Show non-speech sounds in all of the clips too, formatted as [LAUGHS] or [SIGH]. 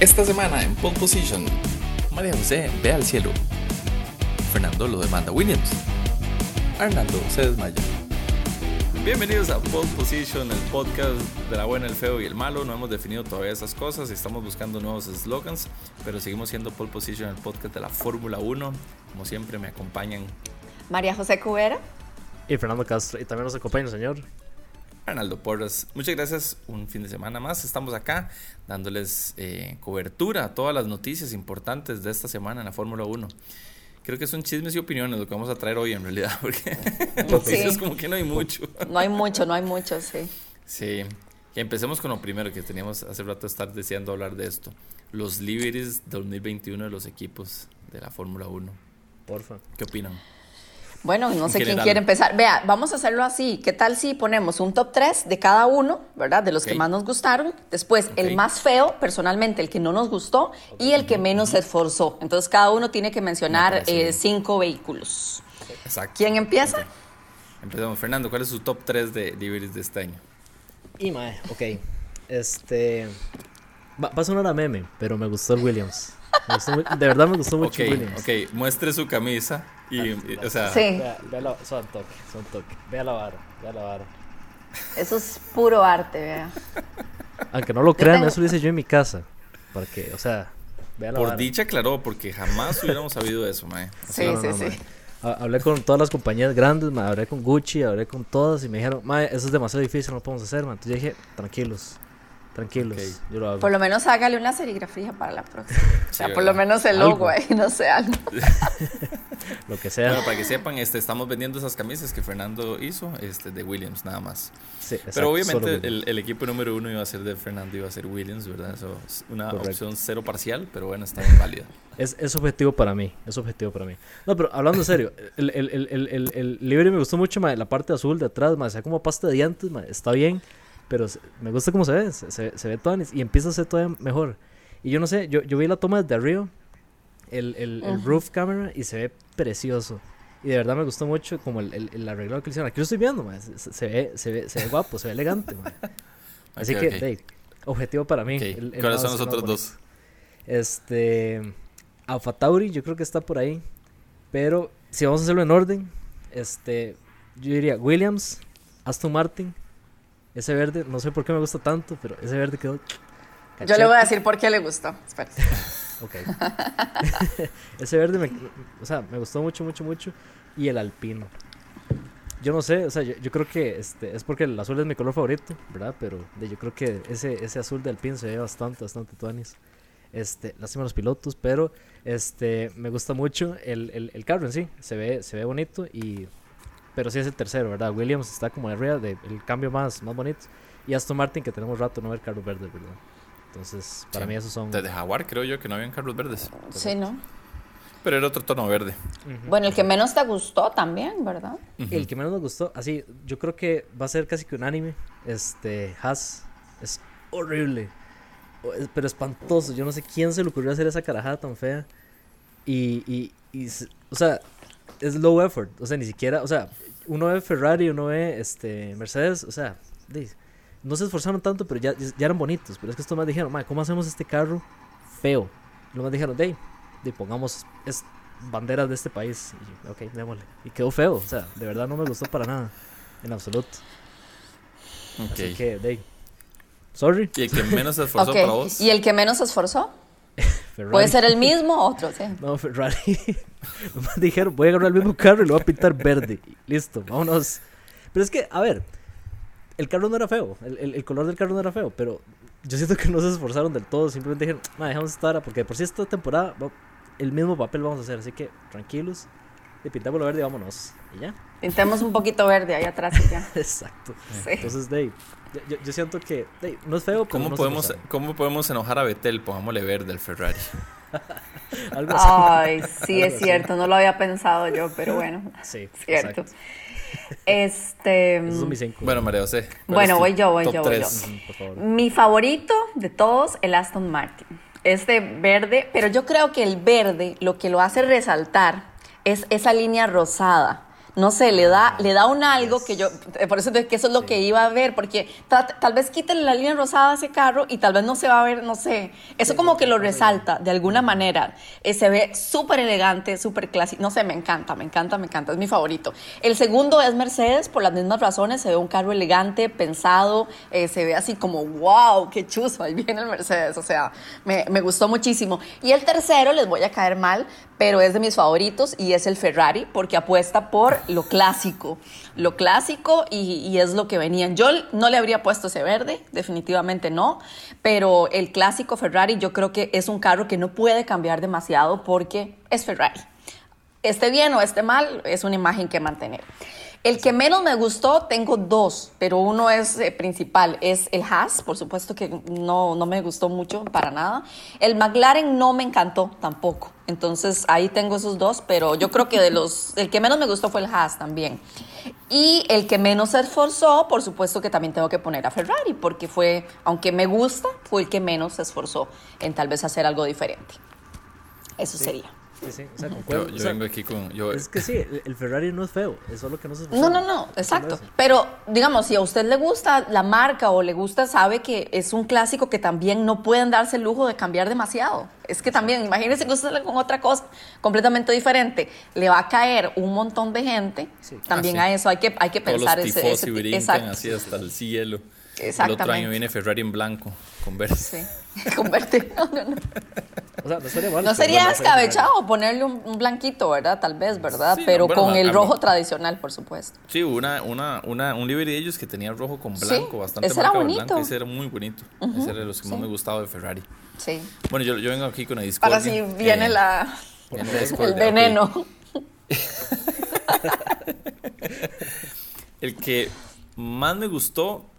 Esta semana en Pole Position, María José ve al cielo. Fernando lo demanda Williams. Arnaldo se desmaya. Bienvenidos a Pole Position, el podcast de la buena, el feo y el malo. No hemos definido todavía esas cosas, estamos buscando nuevos slogans, pero seguimos siendo Pole Position, el podcast de la Fórmula 1. Como siempre me acompañan María José Cubera y Fernando Castro. Y también nos acompaña el señor Arnaldo Porras. Muchas gracias. Un fin de semana más. Estamos acá dándoles eh, cobertura a todas las noticias importantes de esta semana en la Fórmula 1. Creo que son chismes y opiniones lo que vamos a traer hoy en realidad, [LAUGHS] porque noticias como que no hay mucho. No hay mucho, no hay mucho, sí. Sí. Y empecemos con lo primero que teníamos hace rato estar deseando hablar de esto. Los liveries 2021 de los equipos de la Fórmula 1. Porfa. ¿Qué opinan? Bueno, no sé quién quiere empezar. Vea, vamos a hacerlo así. ¿Qué tal si ponemos un top 3 de cada uno, ¿verdad? De los que más nos gustaron. Después, el más feo, personalmente, el que no nos gustó y el que menos se esforzó. Entonces, cada uno tiene que mencionar eh, cinco vehículos. Exacto. ¿Quién empieza? Empezamos. Fernando, ¿cuál es su top 3 de liveries de este año? Y mae, ok. Este. Va, va, a sonar a meme, pero me gustó el Williams. de verdad me gustó mucho el Williams. Ok, muestre su camisa y, o sea, sí. vea, vea la, son toque, son toque. Vea la vara, vea la vara. Eso es puro arte, vea. Aunque no lo crean, eso lo hice yo en mi casa. Porque, o sea, vea la Por vara. dicha, claro, porque jamás hubiéramos sabido eso, mae. Sí, no, sí, no, sí. mae. Hablé con todas las compañías grandes, mae, hablé con Gucci, hablé con todas y me dijeron, mae, eso es demasiado difícil, no lo podemos hacer, mae. Entonces yo dije, tranquilos, tranquilos, Ok. yo lo hago. Por lo menos hágale una serigrafía para la próxima. [LAUGHS] o sea, Sí, por lo menos el Algo. logo ahí, no sé, algo. [LAUGHS] [LAUGHS] Lo que sea. Bueno, para que sepan, este, estamos vendiendo esas camisas que Fernando hizo, este, de Williams, nada más. Sí, exacto, Pero obviamente el, el equipo número uno iba a ser de Fernando, iba a ser Williams, ¿verdad? Eso es una Correcto. opción cero parcial, pero bueno, está bien válida. [LAUGHS] Es, es objetivo para mí, es objetivo para mí. No, pero hablando en serio, el, el, el, el, el, el livery me gustó mucho, mae, la parte azul de atrás, mae, sea como pasta de dientes, mae, está bien, pero se- me gusta cómo se ve, se, se, se ve todo y empieza a ser todavía mejor. Y yo no sé, yo, yo vi la toma desde arriba, el, el, el roof camera, y se ve precioso. Y de verdad me gustó mucho como el, el, el arreglado que le hicieron. Aquí lo estoy viendo, se, ve, se, ve, se ve guapo, se ve elegante. [LAUGHS] Así que, hey, objetivo para mí. Ok, el- el ¿Cuáles son los otros dos? Este. Alfa Tauri, yo creo que está por ahí. Pero si vamos a hacerlo en orden, este. Yo diría Williams, Aston Martin. Ese verde, no sé por qué me gusta tanto, pero ese verde quedó. Yo le voy a decir por qué le gustó. Espérate. [LAUGHS] Ok. [LAUGHS] ese verde me, o sea, me gustó mucho, mucho, mucho. Y el alpino. Yo no sé, o sea, yo, yo creo que este, es porque el azul es mi color favorito, ¿verdad? Pero de- yo creo que ese, ese azul de alpino se ve bastante, bastante tuanis. Este, lástima los pilotos, pero este, me gusta mucho el, el, el carro en sí. Se ve, se ve bonito y... Pero sí es el tercero, ¿verdad? Williams está como arriba del el cambio más, más bonito. Y Aston Martin, que tenemos rato no ver carros verdes, ¿verdad? Entonces, para Sí. mí esos son... Desde Jaguar creo yo que no habían carros verdes, Sí, ¿no? pero era otro tono verde. Bueno, el que menos te gustó también, ¿verdad? El que menos nos gustó, así, yo creo que va a ser casi que unánime. Este, Haas es horrible, pero espantoso. Yo no sé quién se le ocurrió hacer esa carajada tan fea. Y, y, y o sea, es low effort. O sea, ni siquiera, o sea, uno ve Ferrari, uno ve este, Mercedes, o sea, di- no se esforzaron tanto, pero ya, ya eran bonitos. Pero es que estos más dijeron, "Ma, ¿cómo hacemos este carro feo? Y los más dijeron, de, de pongamos es, banderas de este país. Y yo, ok, démosle. Y quedó feo, o sea, de verdad no me gustó para nada, en absoluto. Ok. Así que, de, sorry, ¿Y el que menos se esforzó Ok. para vos? ¿Y el que menos se esforzó? [LAUGHS] Ferrari. Puede ser el mismo o otro, sí. No, Ferrari. [LAUGHS] Dijeron, voy a agarrar el mismo carro y lo voy a pintar verde. Listo, vámonos. Pero es que, a ver, el carro no era feo, el, el- el color del carro no era feo, pero yo siento que no se esforzaron del todo, simplemente dijeron, "Ma, dejamos esta hora, porque por si esta temporada el mismo papel vamos a hacer, así que tranquilos, y pintamos lo verde y vámonos. Y ya. Pintemos un poquito verde ahí atrás y ya. [LAUGHS] Exacto. Sí. Entonces, Dave, yo, yo- siento que Dave, no es feo, pero ¿Cómo no podemos. ¿Cómo podemos enojar a Betel? Pongámosle verde al Ferrari. [LAUGHS] Algo así. Ay, sí, es cierto, no lo había pensado yo, pero bueno, Sí, [LAUGHS] cierto. exacto. Este. Esos son mis cinco. Bueno, María José. ¿cuál Bueno, voy yo, voy yo, voy tres? yo. Ujú, por favor. Mi favorito de todos, el Aston Martin. Este verde, pero yo creo que el verde lo que lo hace resaltar es esa línea rosada. No sé, le da, le da un algo que yo, por eso que eso es lo que iba a ver, porque tal, vez quiten la línea rosada de ese carro y tal vez no se va a ver, no sé, eso como que lo resalta de alguna manera. Eh, se ve súper elegante, súper clásico, no sé, me encanta, me encanta, me encanta, es mi favorito. El segundo es Mercedes, por las mismas razones, se ve un carro elegante, pensado, eh, se ve así como, wow, qué chuzo, ahí viene el Mercedes, o sea, me, me gustó muchísimo. Y el tercero, les voy a caer mal, pero es de mis favoritos y es el Ferrari porque apuesta por lo clásico, lo clásico y, es lo que venían. Yo no le habría puesto ese verde, definitivamente no, pero el clásico Ferrari yo creo que es un carro que no puede cambiar demasiado porque es Ferrari. Esté bien o esté mal, es una imagen que mantener. El que menos me gustó, tengo dos, pero uno es eh, principal, es el Haas, por supuesto que no, no me gustó mucho para nada. El McLaren no me encantó tampoco, entonces ahí tengo esos dos, pero yo creo que de los, el que menos me gustó fue el Haas también. Y el que menos se esforzó, por supuesto que también tengo que poner a Ferrari, porque fue, aunque me gusta, fue el que menos se esforzó en tal vez hacer algo diferente. Eso sería. Sí, sí, o sea, Yo, vengo aquí con. Es que sí, el, Ferrari no es feo, es solo que no se No, no, no, exacto. Pero, digamos, si a usted le gusta la marca o le gusta, sabe que es un clásico que también no pueden darse el lujo de cambiar demasiado. Es que también, imagínense que usted con otra cosa completamente diferente, le va a caer un montón de gente. También ah, a eso hay que, hay que pensar. Todos los ese, ese, exacto. así hasta el cielo. El otro año viene Ferrari en blanco, con verde. Sí, [LAUGHS] con verde. [LAUGHS] No, no, no. O sea, no sería, mal, no sería escabechado ponerle un, blanquito, ¿verdad? Tal vez, ¿verdad? Pero con el rojo tradicional, por supuesto. Sí, una, una, una, un livery de ellos que tenía rojo con blanco, bastante ese era bonito. Blanco, ese era muy bonito. ese era de los que más me gustaba de Ferrari. Sí. Bueno, yo, yo vengo aquí con la discordia. Ahora sí viene eh, la, el veneno. [LAUGHS] el que más me gustó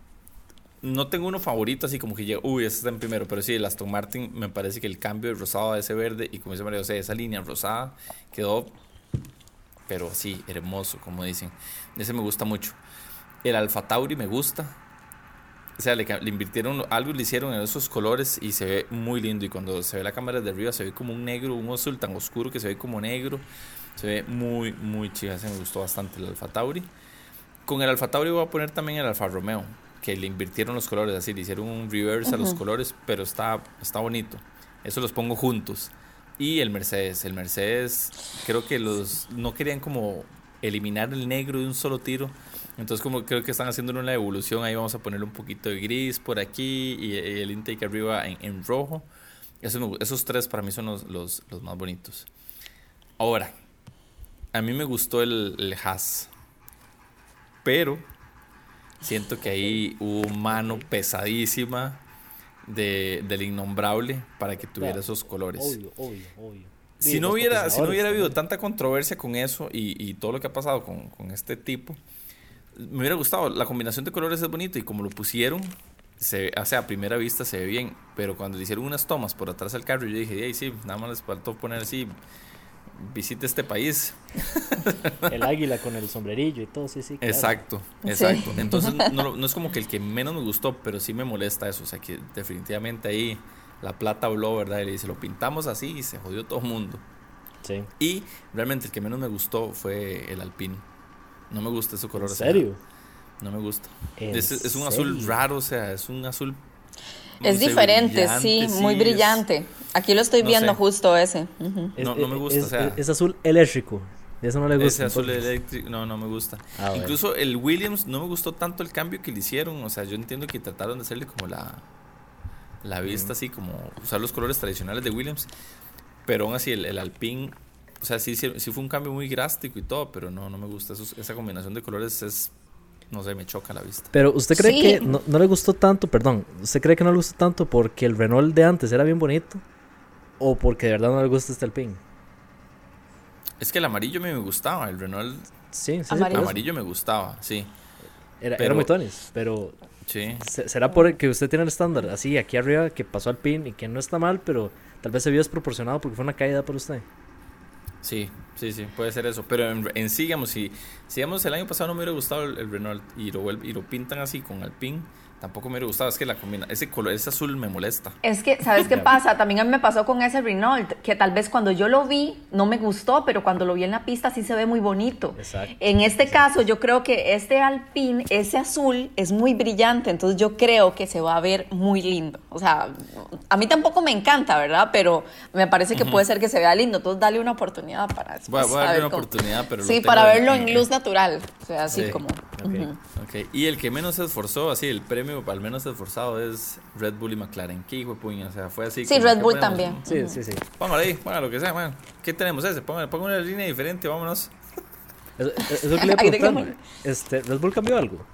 no tengo uno favorito así como que llega, uy, ese está en primero, pero sí, el Aston Martin me parece que el cambio de rosado a ese verde y como dice María José, esa línea rosada quedó, pero sí, hermoso, como dicen. Ese me gusta mucho. El Alfa Tauri me gusta. O sea, le, invirtieron algo, le hicieron en esos colores y se ve muy lindo. Y cuando se ve la cámara desde arriba, se ve como un negro, un azul tan oscuro que se ve como negro. Se ve muy, muy chido. Ese me gustó bastante el Alfa Tauri. Con el Alfa Tauri voy a poner también el Alfa Romeo que le invirtieron los colores, así, le hicieron un reverse a los colores, pero está, está bonito. Eso los pongo juntos. Y el Mercedes, el Mercedes, creo que los no querían como eliminar el negro de un solo tiro. Entonces como creo que están haciendo una evolución, ahí vamos a poner un poquito de gris por aquí y, el intake arriba en, rojo. esos tres para mí son los, los, más bonitos. Ahora, a mí me gustó el, el Haas, pero Siento que ahí hubo mano pesadísima de, del innombrable para que tuviera esos colores. Obvio, obvio, obvio. Si no, hubiera, si no hubiera habido tanta controversia con eso y, y todo lo que ha pasado con, con, este tipo, me hubiera gustado. La combinación de colores es bonito y como lo pusieron, se, o sea, a primera vista se ve bien. Pero cuando le hicieron unas tomas por atrás del carro, yo dije, sí, nada más les faltó poner así visite este país. [LAUGHS] El águila con el sombrerillo y todo, sí, sí. Exacto, exacto. [LAUGHS] Entonces no, no, es como que el que menos me gustó, pero sí me molesta eso. O sea que definitivamente ahí la plata habló, ¿verdad? Y le dice, lo pintamos así y se jodió todo el mundo. Sí. Y realmente el que menos me gustó fue el alpino. No me gusta ese color. ¿En serio? no me gusta. Es, es, un azul raro, o sea, es un azul es diferente, sí, muy brillante. Aquí lo estoy viendo justo ese. no, no me gusta. Es, o sea, es azul eléctrico. Eso no le gusta. Ese azul eléctrico, no, no me gusta. Ah, Incluso el Williams no me gustó tanto el cambio que le hicieron. O sea, yo entiendo que trataron de hacerle como la, la vista, así como usar los colores tradicionales de Williams. Pero aún así, el, el Alpine, o sea, sí, sí, fue un cambio muy drástico y todo, pero no, no me gusta. esa combinación de colores es no sé, me choca la vista. Pero usted cree que no, le gustó tanto, perdón, usted cree que no le gustó tanto porque el Renault de antes era bien bonito o porque de verdad no le gusta este Alpine? Es que el amarillo me gustaba, el Renault sí, sí, amarillo. amarillo me gustaba, sí. Era, era muy tonis, pero sí. será porque usted tiene el estándar así aquí arriba que pasó al pin y que no está mal, pero tal vez se vio desproporcionado porque fue una caída para usted. Sí, sí, sí, puede ser eso. Pero en, sí, digamos, si, si el año pasado no me hubiera gustado el, Renault y lo, y lo pintan así con Alpine, tampoco me hubiera gustado. Es que la combina, ese color, ese azul me molesta. Es que, ¿sabes qué [LAUGHS] pasa? También a mí me pasó con ese Renault, que tal vez cuando yo lo vi no me gustó, pero cuando lo vi en la pista sí se ve muy bonito. Exacto. En este caso, yo creo que este Alpine, ese azul, es muy brillante, entonces yo creo que se va a ver muy lindo. O sea, a mí tampoco me encanta, ¿verdad? Pero me parece que puede ser que se vea lindo, entonces dale una oportunidad para después. Voy a, darle una oportunidad, pero. Sí, para verlo en, luz natural. O sea, así como. Okay. Y el que menos se esforzó, así, el premio al menos esforzado es Red Bull y McLaren. ¿Qué hijo de puña? O sea, fue así. Sí, Red Bull también. Sí, sí, sí. Póngale ahí, póngale lo que sea, man. ¿Qué tenemos ese? Póngale, póngale una línea diferente, vámonos. Eso, eso que le. [LAUGHS] Este, ¿Red Bull cambió algo?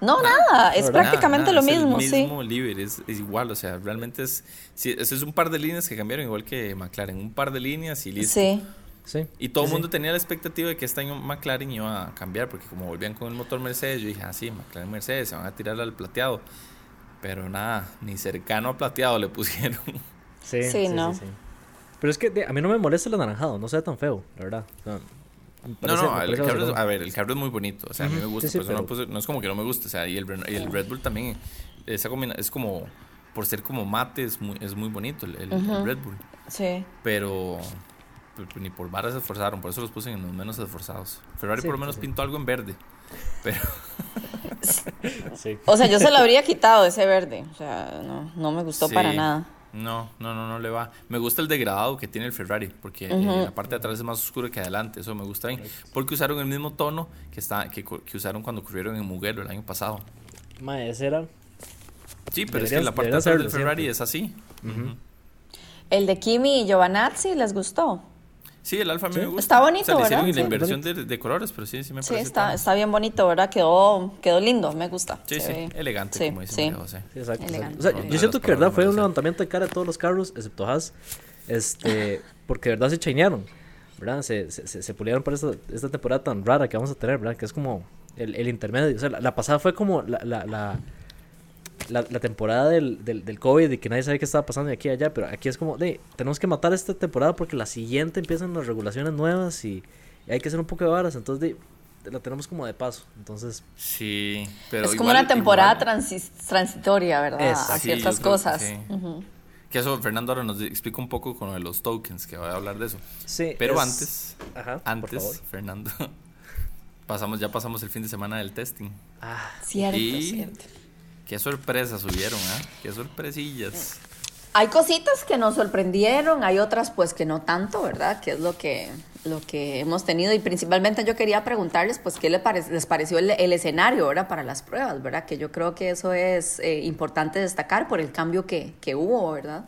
No, nada, es prácticamente lo mismo, es el mismo sí. es, es, igual, o sea, realmente es, sí, es, es un par de líneas que cambiaron igual que McLaren, un par de líneas y listo. Sí. Sí. Y todo el mundo tenía la expectativa de que este año McLaren iba a cambiar, porque como volvían con el motor Mercedes, yo dije, ah, sí, McLaren Mercedes, se van a tirar al plateado. Pero nada, ni cercano a plateado le [LAUGHS] pusieron. Sí, sí, no. Pero es que a mí no me molesta el anaranjado, no sea tan feo, la verdad. No, no, el carro es, a ver, el carro es muy bonito, o sea, a mí me gusta, pero no, es como que no me guste, o sea, y el, el Red Bull también, esa es como, por ser como mate, es muy, es muy bonito el, Red Bull. Sí. Pero ni por varas se esforzaron, por eso los puse en los menos esforzados. Ferrari por lo menos pintó algo en verde, pero... [LAUGHS] sí. O sea, yo se lo habría quitado ese verde, o sea, no, no me gustó para nada. No, no, no, no le va. Me gusta el degradado que tiene el Ferrari, porque la parte de atrás es más oscuro que adelante, eso me gusta bien. Porque usaron el mismo tono que, está, que, que usaron cuando corrieron en Mugello el año pasado. Ma, ese era... Sí, pero es que la parte de atrás del Ferrari es así. El de Kimi y Giovanazzi, ¿les gustó? Sí, el Alfa me gusta. Está bonito, ¿verdad? la inversión de, colores, pero sí, sí me parece. Sí, está, está bien bonito, ¿verdad? Quedó, quedó lindo, me gusta. Sí, sí, elegante, como dice sí. José. Sí, exacto. O sea, yo siento que, ¿verdad? Fue un levantamiento de cara de todos los carros, excepto Haas, este, [LAUGHS] porque de verdad se chainearon, ¿verdad? Se, se, se, pulieron para esta, esta, temporada tan rara que vamos a tener, ¿verdad? Que es como el, el intermedio. O sea, la, la pasada fue como la, la, la la, temporada del, del, del, COVID y que nadie sabe qué estaba pasando de aquí a allá, pero aquí es como, de, tenemos que matar esta temporada porque la siguiente empiezan las regulaciones nuevas y, hay que hacer un poco de varas, entonces de, la tenemos como de paso, entonces... Sí, pero... Es como una temporada transitoria, ¿verdad? a ciertas cosas. Que, eso Fernando ahora nos explica un poco con los tokens, que voy a hablar de eso. Sí. Pero antes, antes, Fernando, [LAUGHS] pasamos, ya pasamos el fin de semana del testing. Ah, cierto, cierto. Qué sorpresas subieron, ¿eh? Qué sorpresillas. Hay cositas que nos sorprendieron, hay otras pues que no tanto, ¿verdad? Que es lo que, lo que hemos tenido y principalmente yo quería preguntarles pues qué les, les pareció el, escenario, ¿verdad? Para las pruebas, ¿verdad? Que yo creo que eso es eh, importante destacar por el cambio que, que hubo, ¿verdad?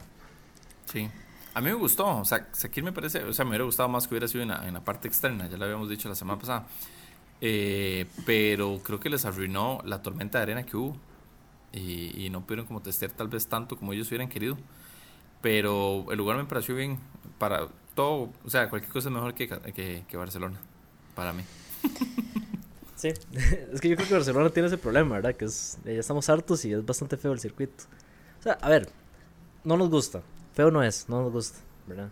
Sí. A mí me gustó, o sea, aquí me parece, o sea, me hubiera gustado más que hubiera sido en la, en la parte externa, ya lo habíamos dicho la semana pasada, eh, pero creo que les arruinó la tormenta de arena que hubo y, no pudieron como testear tal vez tanto como ellos hubieran querido. Pero el lugar me pareció bien para todo, o sea, cualquier cosa es mejor que, que, Barcelona, para mí. [LAUGHS] Sí, [LAUGHS] es que yo creo que Barcelona tiene ese problema, ¿verdad? Que es, ya estamos hartos y es bastante feo el circuito. O sea, a ver, no nos gusta, feo no es, no nos gusta, ¿verdad?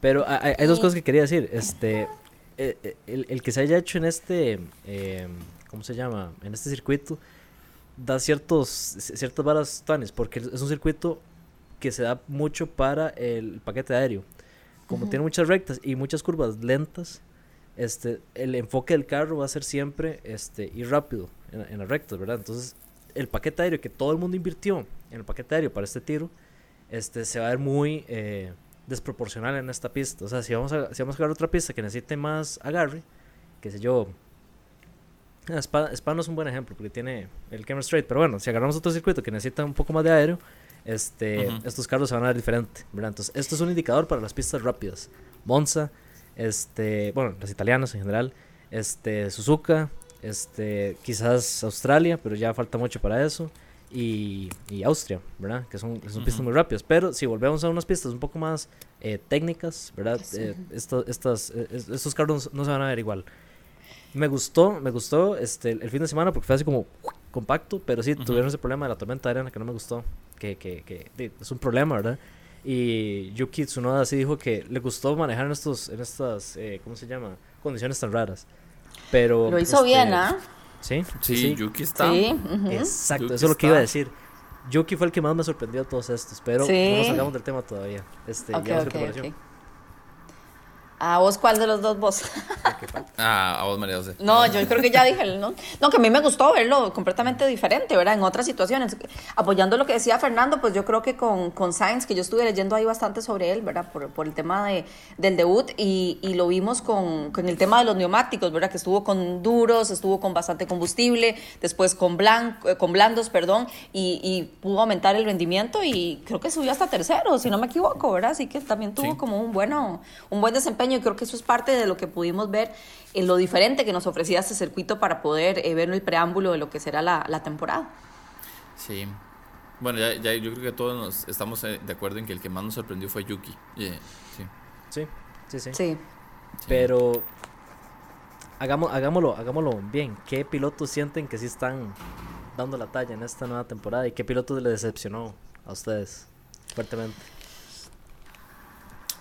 Pero hay, hay dos cosas que quería decir. Este, eh, eh, el, el, que se haya hecho en este, eh, ¿cómo se llama? En este circuito da ciertos, ciertas varas tanes, porque es un circuito que se da mucho para el paquete aéreo. Como tiene muchas rectas y muchas curvas lentas, este, el enfoque del carro va a ser siempre este, ir rápido en, las rectas, ¿verdad? Entonces, el paquete aéreo que todo el mundo invirtió en el paquete aéreo para este tiro, este, se va a ver muy eh, desproporcional en esta pista. O sea, si vamos a, si vamos a jugar otra pista que necesite más agarre, que sé yo, Spa, Spa, no es un buen ejemplo porque tiene el camera straight, pero bueno, si agarramos otro circuito que necesita un poco más de aéreo, este, estos carros se van a ver diferente, Entonces, esto es un indicador para las pistas rápidas. Monza, este, bueno, las italianas en general, este, Suzuka, este, quizás Australia, pero ya falta mucho para eso. Y, y Austria, ¿verdad? Que son, son pistas muy rápidas. Pero si volvemos a unas pistas un poco más eh, técnicas, ¿verdad? Eh, estas, eh, estos carros no se van a ver igual. Me gustó, me gustó este, el fin de semana porque fue así como compacto, pero sí, tuvieron ese problema de la tormenta de arena que no me gustó, que, que, que es un problema, ¿verdad? Y Yuki Tsunoda sí dijo que le gustó manejar en, estos, en estas, eh, ¿cómo se llama? Condiciones tan raras. Pero, Lo hizo bien, este, ¿ah? Sí, sí, Yuki está. Sí, Exacto, eso es lo que iba a decir. Yuki fue el que más me sorprendió de todos estos, pero no nos salgamos del tema todavía. Este, okay, okay, ¿A vos cuál de los dos vos? ah, a vos María José. No, yo creo que ya dije, ¿no? No, que a mí me gustó verlo completamente diferente, ¿verdad? En otras situaciones. Apoyando lo que decía Fernando, pues yo creo que con, con Sainz, que yo estuve leyendo ahí bastante sobre él, ¿verdad? Por, por el tema de, del debut y, y lo vimos con, con, el tema de los neumáticos, ¿verdad? Que estuvo con duros, estuvo con bastante combustible, después con, blanco, con blandos, perdón, y, y, pudo aumentar el rendimiento y creo que subió hasta tercero, si no me equivoco, ¿verdad? Así que también tuvo como un, bueno, un buen desempeño y creo que eso es parte de lo que pudimos ver en lo diferente que nos ofrecía este circuito para poder eh, ver el preámbulo de lo que será la, la temporada. Sí. Bueno, ya, ya, yo creo que todos nos estamos eh, de acuerdo en que el que más nos sorprendió fue Yuki. sí. sí. sí, sí, Pero hagamos, hagámoslo, hagámoslo bien. ¿Qué pilotos sienten que sí están dando la talla en esta nueva temporada y qué pilotos le decepcionó a ustedes fuertemente?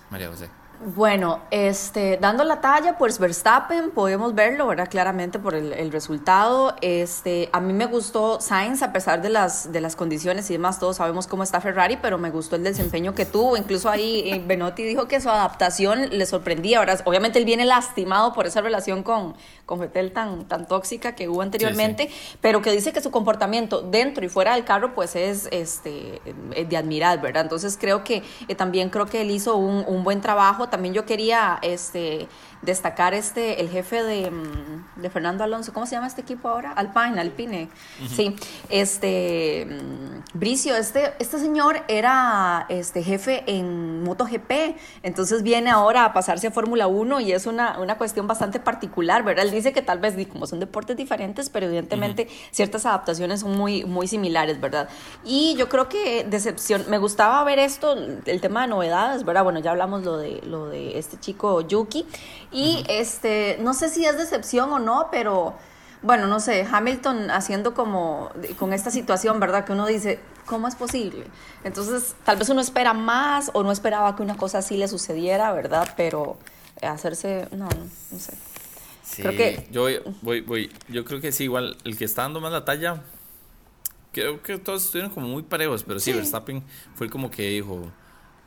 María José. Bueno, este, dando la talla, pues Verstappen, podemos verlo, ¿verdad? Claramente por el, resultado. Este, a mí me gustó Sainz, a pesar de las, de las condiciones y demás, todos sabemos cómo está Ferrari, pero me gustó el desempeño que tuvo. Incluso ahí eh, Benotti dijo que su adaptación le sorprendía, ¿verdad? Obviamente él viene lastimado por esa relación con, con Vettel tan, tan tóxica que hubo anteriormente, pero que dice que su comportamiento dentro y fuera del carro, pues es este, eh, de admirar, ¿verdad? Entonces creo que eh, también creo que él hizo un, un buen trabajo también yo quería este, destacar este, el jefe de, mm, de, Fernando Alonso, ¿cómo se llama este equipo ahora? Alpine, Alpine. Sí, este, mm, Bricio, este, este señor era este, jefe en MotoGP, entonces viene ahora a pasarse a Fórmula 1 y es una, una cuestión bastante particular, ¿verdad? Él dice que tal vez, como son deportes diferentes, pero evidentemente ciertas adaptaciones son muy, muy similares, ¿verdad? Y yo creo que decepción, me gustaba ver esto, el tema de novedades, ¿verdad? Bueno, ya hablamos lo de de este chico Yuki. Y este, no sé si es decepción o no, pero bueno, no sé, Hamilton haciendo como con esta situación, ¿verdad? Que uno dice, ¿cómo es posible? Entonces, tal vez uno espera más o no esperaba que una cosa así le sucediera, ¿verdad? Pero hacerse, no, no, sé. Sí, creo que... yo voy, voy, yo creo que sí, igual, el que está dando más la talla, creo que todos estuvieron como muy parejos, pero sí. Verstappen fue como que dijo,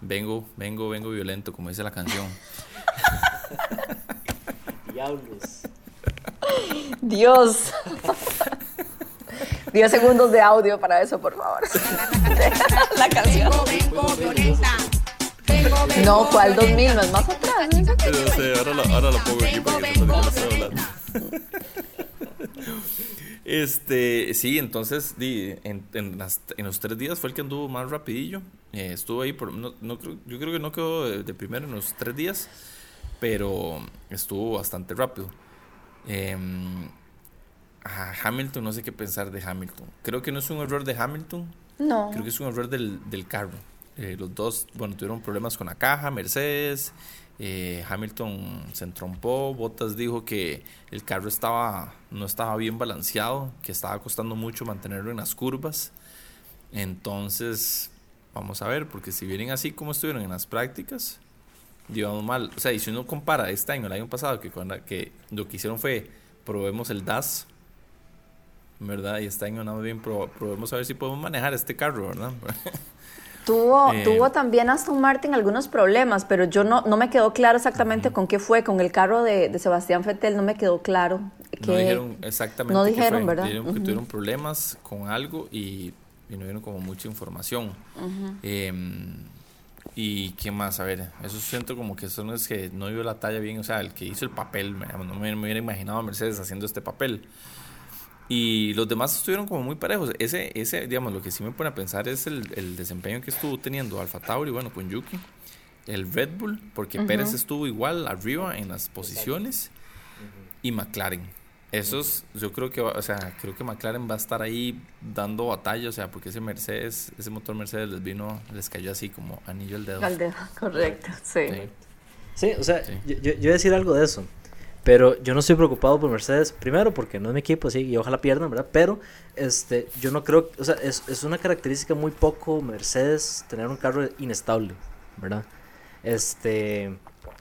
Vengo, vengo, vengo violento, como dice la canción. [LAUGHS] Diablos. Dios. Diez segundos de audio para eso, por favor. [LAUGHS] la canción. No, ¿cuál 2000? No es más atrás. No sé, ahora la, ahora la pongo aquí para que no estoy hablando. Este, sí, entonces en, en, los tres días fue el que anduvo más rapidillo. Eh, estuvo ahí, por, no, no, yo creo que no quedó de, primero en los tres días, pero estuvo bastante rápido. Em, Hamilton, no sé qué pensar de Hamilton. Creo que no es un error de Hamilton. No. Creo que es un error del, del carro. Eh, los dos, bueno, tuvieron problemas con la caja, Mercedes. Eh, Hamilton se entrompó, Bottas dijo que el carro estaba, no estaba bien balanceado, que estaba costando mucho mantenerlo en las curvas. Entonces, vamos a ver, porque si vienen así como estuvieron en las prácticas, digamos mal. O sea, y si uno compara este año, el año pasado, que, que lo que hicieron fue probemos el DAS, ¿verdad? Y este año nada más bien probemos a ver si podemos manejar este carro, ¿verdad? [LAUGHS] Tuvo, eh, tuvo también Aston Martin algunos problemas, pero yo no, no me quedó claro exactamente con qué fue, con el carro de, Sebastián Fettel no me quedó claro. Que no dijeron exactamente. No dijeron, ¿verdad? Dijeron que tuvieron problemas con algo y, no dieron como mucha información. Em, y qué más, a ver, eso siento como que son es que no dio la talla bien, o sea, el que hizo el papel, no me, me hubiera imaginado a Mercedes haciendo este papel. Y los demás estuvieron como muy parejos. Ese, ese digamos, lo que sí me pone a pensar es el, el desempeño que estuvo teniendo Alfa Tauri, bueno, con Yuki. El Red Bull, porque Pérez estuvo igual arriba en las posiciones. Y McLaren. Esos, yo creo que, o sea, creo que McLaren va a estar ahí dando batalla, o sea, porque ese Mercedes, ese motor Mercedes les vino, les cayó así como anillo al dedo. Al dedo, correcto, sí. Sí, o sea, Yo, yo, yo, voy a decir algo de eso. Pero yo no estoy preocupado por Mercedes, primero porque no es mi equipo, sí, y ojalá pierdan, ¿verdad? Pero este, yo no creo, o sea, es, es una característica muy poco Mercedes tener un carro inestable, ¿verdad? Este,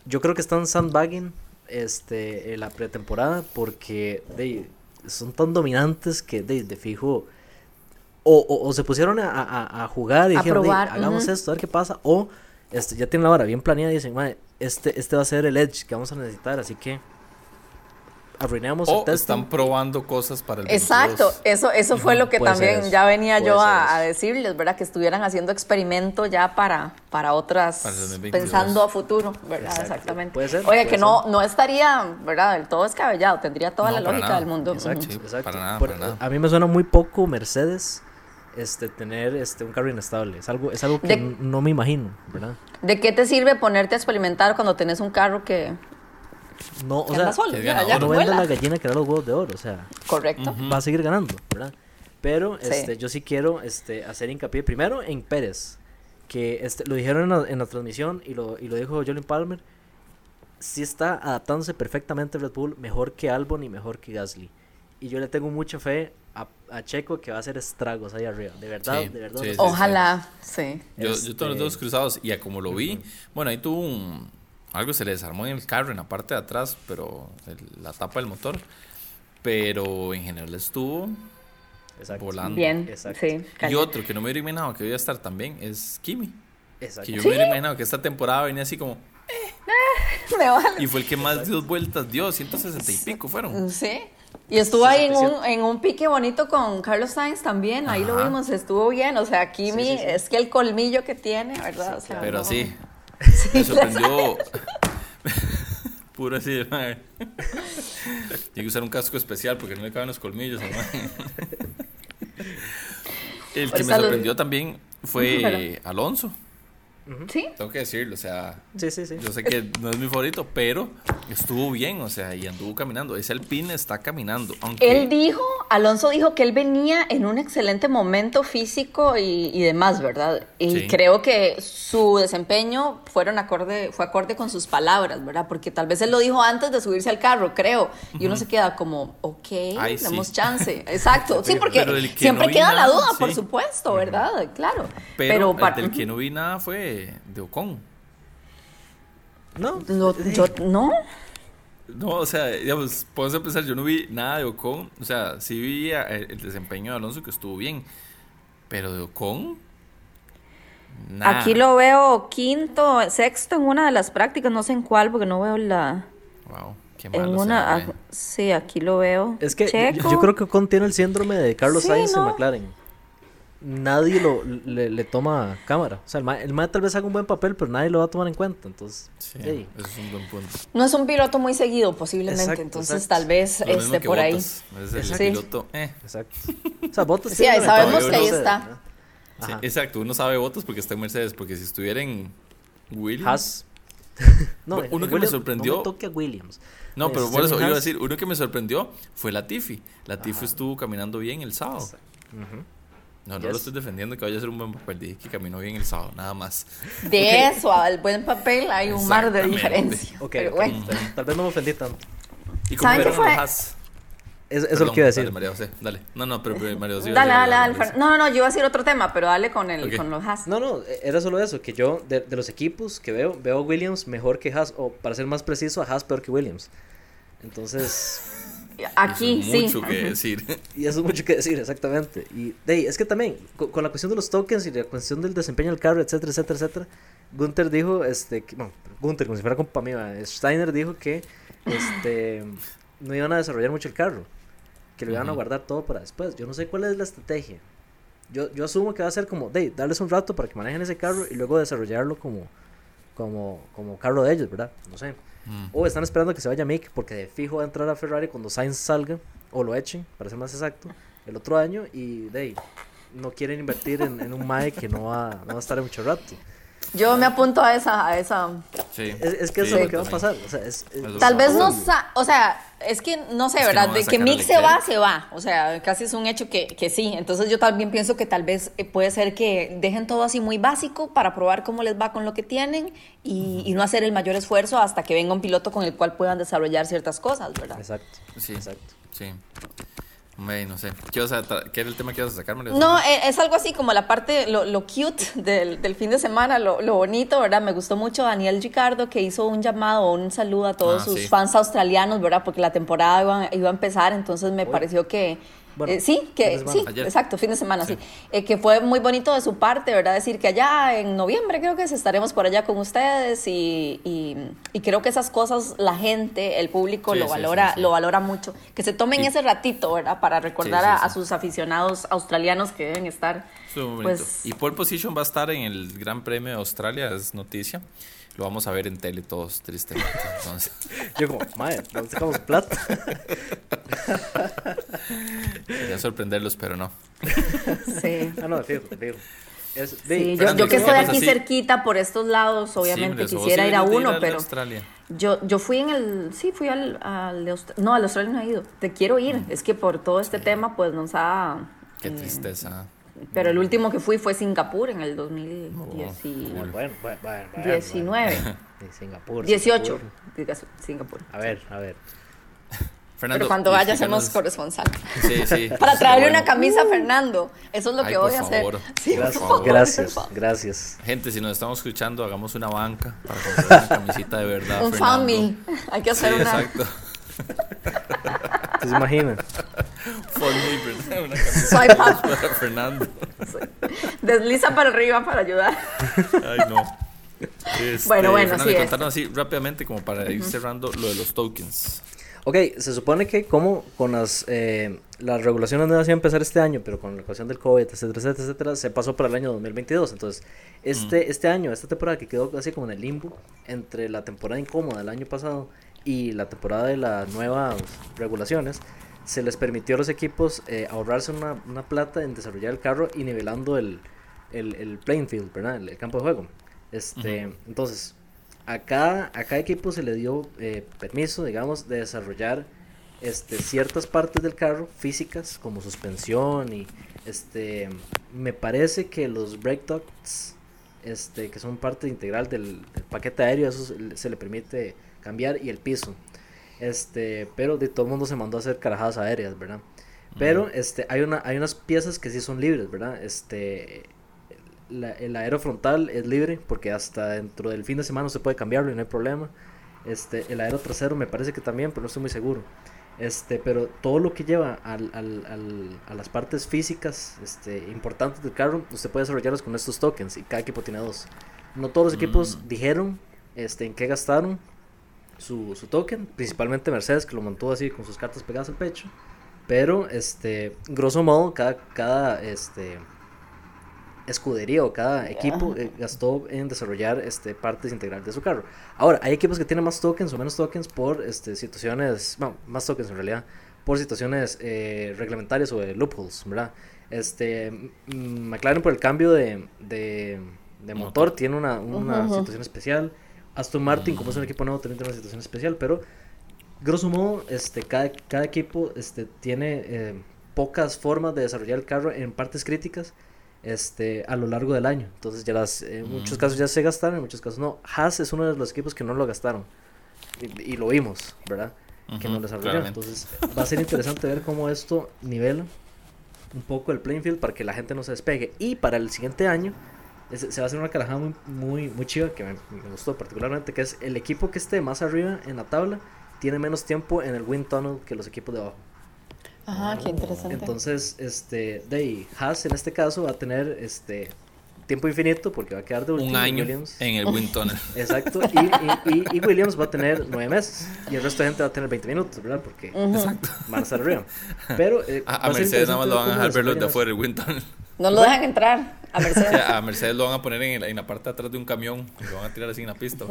yo creo que están sandbagging este, en la pretemporada porque de, son tan dominantes que de, de fijo o, o, se pusieron a, a, a jugar y dijeron, hagamos esto, a ver qué pasa, o este, ya tienen la hora bien planeada y dicen, este, este va a ser el edge que vamos a necesitar, así que arruinamos o están probando cosas para el Exacto, eso, eso fue lo que también ya venía yo a, decirles, ¿verdad? Que estuvieran haciendo experimento ya para, para otras, pensando a futuro, ¿verdad? Exactamente. Puede ser, Oye, que no, no estaría, ¿verdad? Del todo descabellado, tendría toda la lógica del mundo. Exacto, Para nada, para nada. A mí me suena muy poco Mercedes este, tener este, un carro inestable. Es algo, es algo que no me imagino, ¿verdad? ¿De qué te sirve ponerte a experimentar cuando tenés un carro que no, o sea, no vende la gallina que da los huevos de oro, o sea, correcto. Va a seguir ganando, ¿verdad? Pero este, yo sí quiero este, hacer hincapié primero en Pérez, que este, lo dijeron en la, transmisión y lo, y lo dijo Jolien Palmer, sí está adaptándose perfectamente a Red Bull, mejor que Albon y mejor que Gasly. Y yo le tengo mucha fe a, Checo que va a hacer estragos ahí arriba, de verdad, de verdad. Ojalá, sí. Yo, yo tengo los dos cruzados y a como lo vi, bueno, ahí tuvo un algo se le desarmó en el carro, en la parte de atrás, pero la tapa del motor. Pero en general estuvo volando. Bien, sí. Y otro que no me hubiera imaginado que iba a estar también es Kimi. Exacto. Que yo me hubiera imaginado que esta temporada venía así como... [LAUGHS] Eh. Y fue el que más dio vueltas dio, 160 y pico fueron. Sí. Y estuvo ahí en un, en un pique bonito con Carlos Sainz también, ahí lo vimos, estuvo bien, o sea, Kimi es que el colmillo que tiene, ¿verdad? pero sí, me sorprendió. [LAUGHS] Puro así, Tiene que usar un casco especial porque no le caben los colmillos, [LAUGHS] El que me sorprendió también fue Alonso. Sí. Tengo que decirlo, o sea. Sí, sí, sí. Yo sé que no es mi favorito, pero estuvo bien, o sea, y anduvo caminando. Ese Alpine está caminando. Él dijo, Alonso dijo que él venía en un excelente momento físico y, demás, ¿verdad? Y creo que su desempeño fueron acorde, fue acorde con sus palabras, ¿verdad? Porque tal vez él lo dijo antes de subirse al carro, creo. Y uno se queda como, ok, damos chance. Exacto. [LAUGHS] Sí, porque siempre queda la duda, por supuesto, ¿verdad? Claro. Pero, pero el que no vi nada fue de, Ocon. No, yo no. No, o sea, digamos, podemos empezar, yo no vi nada de Ocon, o sea, sí vi el, desempeño de Alonso que estuvo bien, pero de Ocon, nada. Aquí lo veo quinto, sexto en una de las prácticas, no sé en cuál, porque no veo la... Wow, qué malo en una, Sí, aquí lo veo. Es que yo, creo que Ocon tiene el síndrome de Carlos Sainz en McLaren nadie lo, le, toma cámara. O sea, el mae, tal vez haga un buen papel, pero nadie lo va a tomar en cuenta. Entonces, sí, eso es un buen punto. No es un piloto muy seguido, posiblemente. entonces, tal vez esté por ahí. Es el piloto. Eh. Exacto. O sea, Botas Sí, sabemos que ahí está. Sí, exacto, uno sabe votos porque está en Mercedes, porque si estuviera en Williams. [LAUGHS] no, uno que me sorprendió. No toque a Williams. No, pero por eso iba a decir, uno que me sorprendió fue la Tiffy. La Tiffy estuvo caminando bien el sábado. No, no lo estoy defendiendo que vaya a ser un buen papel. Dije que caminó bien el sábado, nada más. De eso al buen papel hay un mar de diferencia. Ok, bueno. tal vez no me ofendí tanto. ¿Y cómo fue? Eso, es lo que iba a decir. Dale, María José, dale. No, no, pero, María José. Dale, dale, dale. No, no, no, yo iba a decir otro tema, pero dale con, el, con los Haas. No, no, era solo eso, que yo, de, de, los equipos que veo, veo a Williams mejor que Haas, o para ser más preciso, a Haas peor que Williams. Entonces, Aquí sí. mucho que decir. Y eso es mucho que decir, exactamente. Y de es que también, con, la cuestión de los tokens y la cuestión del desempeño del carro, etcétera, etcétera, etcétera, Gunther dijo, este, que, bueno, Gunther, como si fuera compa mío, Steiner dijo que este, no iban a desarrollar mucho el carro, que lo iban a guardar todo para después. Yo no sé cuál es la estrategia. Yo, yo asumo que va a ser como, de, darles un rato para que manejen ese carro y luego desarrollarlo como, como, como carro de ellos, ¿verdad? No sé. O están esperando que se vaya Mick porque de fijo va a entrar a Ferrari cuando Sainz salga o lo echen, para ser más exacto, el otro año y de no quieren invertir en, un Mae que no va, no va a estar en mucho rato. Yo me apunto a esa. A esa. Sí. Es, que eso es lo que va a pasar. O sea, Tal vez no. O sea, es que no sé, ¿verdad? de que Mick se va, se va. O sea, casi es un hecho que, que, sí. Entonces yo también pienso que tal vez eh, puede ser que dejen todo así muy básico para probar cómo les va con lo que tienen y, y no hacer el mayor esfuerzo hasta que venga un piloto con el cual puedan desarrollar ciertas cosas, ¿verdad? Exacto. Sí, exacto. Sí. No sé. ¿Qué, era el tema que ibas a sacar, No, eh, es algo así como la parte, lo, lo cute del, del, fin de semana, lo, lo, bonito, ¿verdad? Me gustó mucho Daniel Ricardo que hizo un llamado, un saludo a todos ah, sus fans australianos, ¿verdad? Porque la temporada iba, iba a empezar, entonces me pareció que eh, sí, que sí, exacto, fin de semana, sí. Eh, que fue muy bonito de su parte, ¿verdad? Decir que allá en noviembre creo que estaremos por allá con ustedes y, y, creo que esas cosas la gente, el público lo valora, lo valora mucho. Que se tomen ese ratito, ¿verdad? Para recordar a, sus aficionados australianos que deben estar. Pues, y pole position va a estar en el Gran Premio de Australia, es noticia. Lo vamos a ver en tele todos, tristemente. [LAUGHS] Entonces. Yo como, madre, ¿dónde sacamos plata? Quería sorprenderlos, pero no. Sí. [LAUGHS] Ah, no, fijo, fijo. sí, yo, que estoy aquí cerquita por estos lados, obviamente quisiera ir a uno, pero yo, yo fui en el, sí, fui al, al no, al Australia no he ido, te quiero ir, es que por todo este tema pues nos ha... Qué eh, tristeza. Pero el último que fui fue Singapur en el 2019. bueno, bueno, bueno, 19. [LAUGHS] Singapur. 18. Singapur. A ver, a ver. Fernando, Pero cuando vaya hacemos corresponsal. Sí, sí. [LAUGHS] Para traerle una camisa a Fernando. Eso es lo que voy a hacer. Sí, gracias, gracias, [LAUGHS] gracias. Gente, si nos estamos escuchando, hagamos una banca para comprar una camisita de verdad. Un family. Hay que hacer una. Exacto. ¿Se imaginan? Una Swipe para Fernando. Desliza para arriba para ayudar. Ay, no. Este, bueno, bueno, sí. Contaron así rápidamente como para ir cerrando lo de los tokens. Ok, se supone que como con las, eh, las regulaciones no iban a empezar este año, pero con la ecuación del COVID, etcétera, etcétera, etcétera, se pasó para el año 2022. Entonces, este, este año, esta temporada que quedó así como en el limbo, entre la temporada incómoda del año pasado y la temporada de las nuevas regulaciones, se les permitió a los equipos eh, ahorrarse una, una, plata en desarrollar el carro y nivelando el, el, el playing field, ¿verdad? El, campo de juego. Este, Entonces, a cada, a cada equipo se le dio eh, permiso, digamos, de desarrollar este, ciertas partes del carro físicas, como suspensión y este, me parece que los brake ducts, este, que son parte integral del, del paquete aéreo, eso se le permite cambiar y el piso. Este, pero de todo el mundo se mandó a hacer carajadas aéreas, ¿verdad? Pero este, hay, una, hay unas piezas que sí son libres, ¿verdad? Este, el aero frontal es libre porque hasta dentro del fin de semana se puede cambiarlo y no hay problema. Este, el aero trasero me parece que también, pero no estoy muy seguro. Este, pero todo lo que lleva al, al, al, a las partes físicas este, importantes del carro, usted puede desarrollarlos con estos tokens y cada equipo tiene dos. No todos los equipos mm. dijeron este, en qué gastaron, su, su token, principalmente Mercedes que lo montó así con sus cartas pegadas al pecho. Pero, este, grosso modo, cada, cada este, escudería o cada equipo eh, gastó en desarrollar este, partes integrales de su carro. Ahora, hay equipos que tienen más tokens o menos tokens por este, situaciones, bueno, más tokens en realidad, por situaciones eh, reglamentarias o de loopholes, ¿verdad? Este, McLaren por el cambio de, de, motor, tiene una, una situación especial. Aston Martin, como es un equipo nuevo, también tiene una situación especial, pero grosso modo, este, cada, cada equipo este, tiene eh, pocas formas de desarrollar el carro en partes críticas este, a lo largo del año. Entonces, ya las, en muchos mm. casos ya se gastaron, en muchos casos no. Haas es uno de los equipos que no lo gastaron. Y, lo vimos, ¿verdad? que no desarrollaron. Entonces, va a ser interesante ver cómo esto nivela un poco el playing field para que la gente no se despegue. Y para el siguiente año se va a hacer una carajada muy, muy, muy chiva que me, gustó particularmente, que es el equipo que esté más arriba en la tabla tiene menos tiempo en el wind tunnel que los equipos de abajo. Ajá, qué interesante. Entonces, este, de Haas en este caso va a tener este tiempo infinito porque va a quedar de último. Un año en el wind tunnel. [LAUGHS] Exacto, y, y, Williams va a tener nueve meses y el resto de gente va a tener 20 minutos, ¿verdad? Porque Exacto. van a estar arriba. Pero eh, a, Mercedes nada más lo van a dejar verlo de afuera el wind tunnel. No lo dejan entrar a Mercedes. a Mercedes lo van a poner en, en, la parte de atrás de un camión y lo van a tirar así en la pista.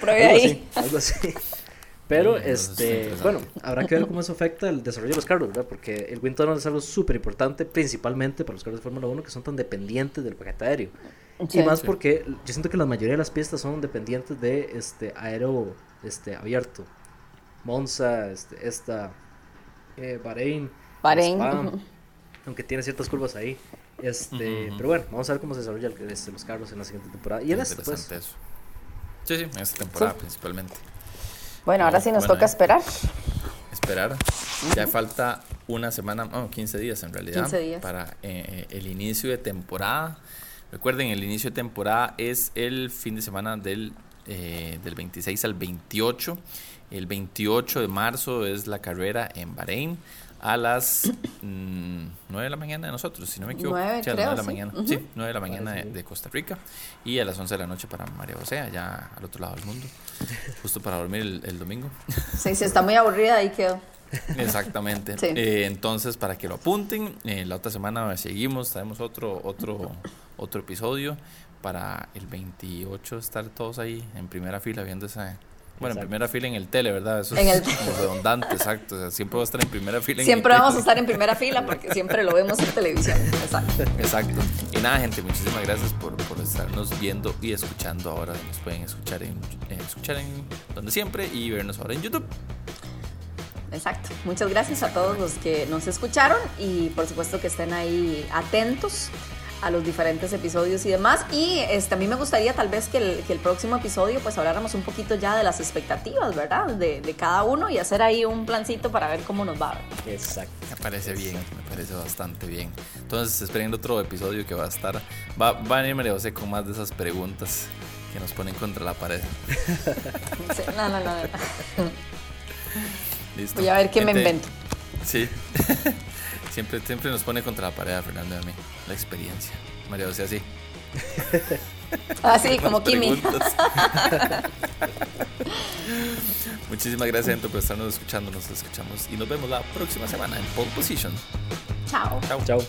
Pruebe ahí. algo así. Pero, este, bueno, habrá que ver cómo eso afecta el desarrollo de los carros, ¿verdad? Porque el wind tunnel es algo súper importante, principalmente para los carros de Fórmula 1 que son tan dependientes del paquete aéreo. y más porque yo siento que la mayoría de las pistas son dependientes de este aero este, abierto. Monza, este, esta, eh, Bahrein, Bahrein. aunque tiene ciertas curvas ahí. Este, Pero bueno, vamos a ver cómo se desarrolla el, este, los carros en la siguiente temporada. Y en esta, pues. Eso. Sí, sí, en esta temporada principalmente. Bueno, ahora sí nos toca esperar. esperar. Ya falta una semana, oh, 15 días en realidad, 15 días. para eh, el inicio de temporada. Recuerden, el inicio de temporada es el fin de semana del, eh, del 26 al 28. El 28 de marzo es la carrera en Bahrein a las 9 mm, de la mañana de nosotros, si no me equivoco. 9, sí, a las 9 de la mañana. Sí, 9 de la mañana de, de, Costa Rica. Y a las 11 de la noche para María José, allá al otro lado del mundo. [LAUGHS] Justo para dormir el, el domingo. Sí, si está muy aburrida, ahí quedó. Exactamente. Sí. Eh, entonces, para que lo apunten, eh, la otra semana seguimos, traemos otro, otro, otro episodio para el 28 estar todos ahí en primera fila viendo esa bueno, en primera fila en el tele, ¿verdad? Eso es como redundante, exacto. O sea, siempre va a estar en primera fila. siempre vamos a estar en primera fila porque siempre lo vemos en televisión. Exacto. Exacto. Y nada, gente, muchísimas gracias por, por estarnos viendo y escuchando ahora. Nos pueden escuchar en, escuchar en donde siempre y vernos ahora en YouTube. Exacto. Muchas gracias a todos los que nos escucharon y por supuesto que estén ahí atentos a los diferentes episodios y demás. Y este, a mí me gustaría tal vez que el, que el próximo episodio pues habláramos un poquito ya de las expectativas, ¿verdad? De, de, cada uno y hacer ahí un plancito para ver cómo nos va. Exacto. Me parece bien, me parece bastante bien. Entonces esperen otro episodio que va a estar, va, va a venir María José con más de esas preguntas que nos ponen contra la pared. [LAUGHS] Sí, no, no, no. Listo. Voy a ver qué Gente, me invento. Sí. [LAUGHS] Siempre, siempre nos pone contra la pared a Fernando y a mí. La experiencia. María José así. [LAUGHS] Así, como Kimi. [LAUGHS] Muchísimas gracias, gente, por estarnos escuchando. Nos escuchamos y nos vemos la próxima semana en Pole Position. Chao. Chao. Chao.